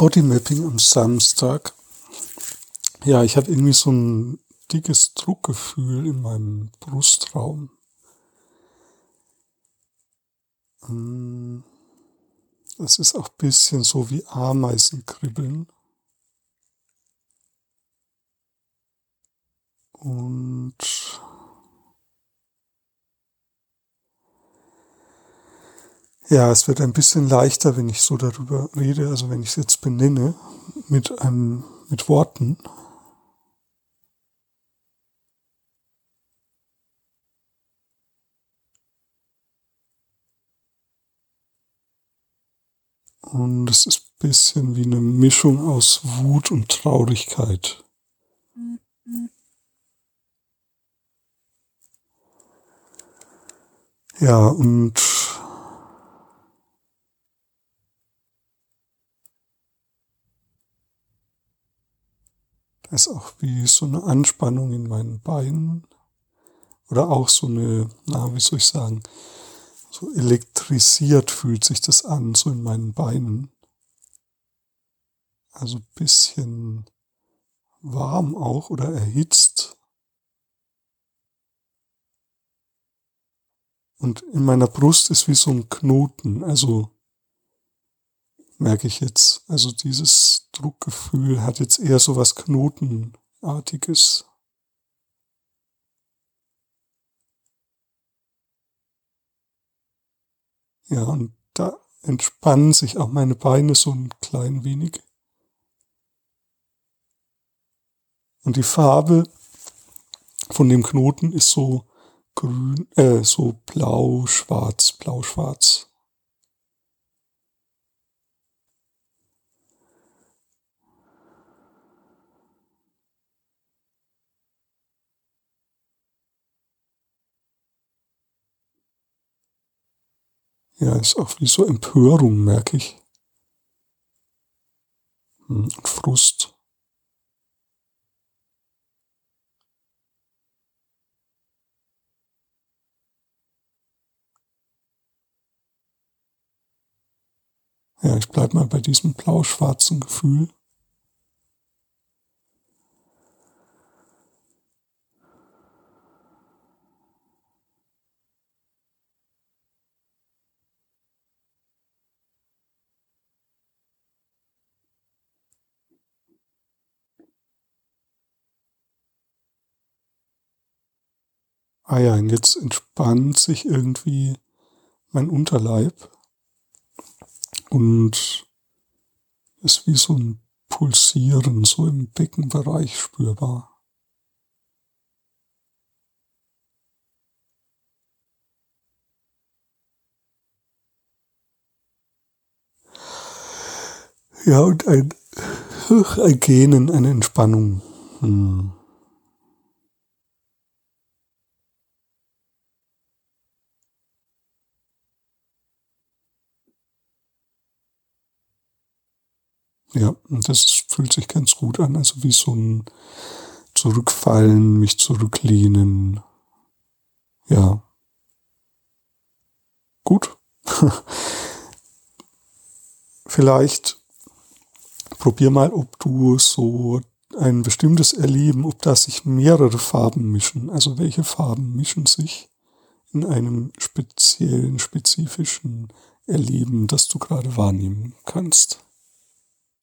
Bodymapping am Samstag. Ja, ich habe irgendwie so ein dickes Druckgefühl in meinem Brustraum. Hm, es ist auch bisschen so wie Ameisenkribbeln. Und Ja, es wird ein bisschen leichter, wenn ich so darüber rede, also wenn ich es jetzt benenne, mit einem, mit Worten. Und es ist ein bisschen wie eine Mischung aus Wut und Traurigkeit. Ja, und Da ist auch wie so eine Anspannung in meinen Beinen oder auch so eine, na, wie soll ich sagen, so elektrisiert fühlt sich das an, so in meinen Beinen. Also bisschen warm auch oder erhitzt. Und in meiner Brust ist wie so ein Knoten, also merke ich jetzt. Also dieses Druckgefühl hat jetzt eher so was Knotenartiges. Ja, und da entspannen sich auch meine Beine so ein klein wenig. Und die Farbe von dem Knoten ist so grün, äh, so blau-schwarz, blau-schwarz. Ja, ist auch wie so Empörung, merke ich. Hm, und Frust. Ja, ich bleib mal bei diesem blau-schwarzen Gefühl. Ah ja, und jetzt entspannt sich irgendwie mein Unterleib und ist wie so ein Pulsieren so im Beckenbereich spürbar. Ja, und ein, ein Gähnen, eine Entspannung. Hm. Ja, das fühlt sich ganz gut an, also wie so ein Zurückfallen, mich zurücklehnen. Ja. Gut. Vielleicht probier mal, ob du so ein bestimmtes Erleben, ob da sich mehrere Farben mischen. Also welche Farben mischen sich in einem speziellen, spezifischen Erleben, das du gerade wahrnehmen kannst.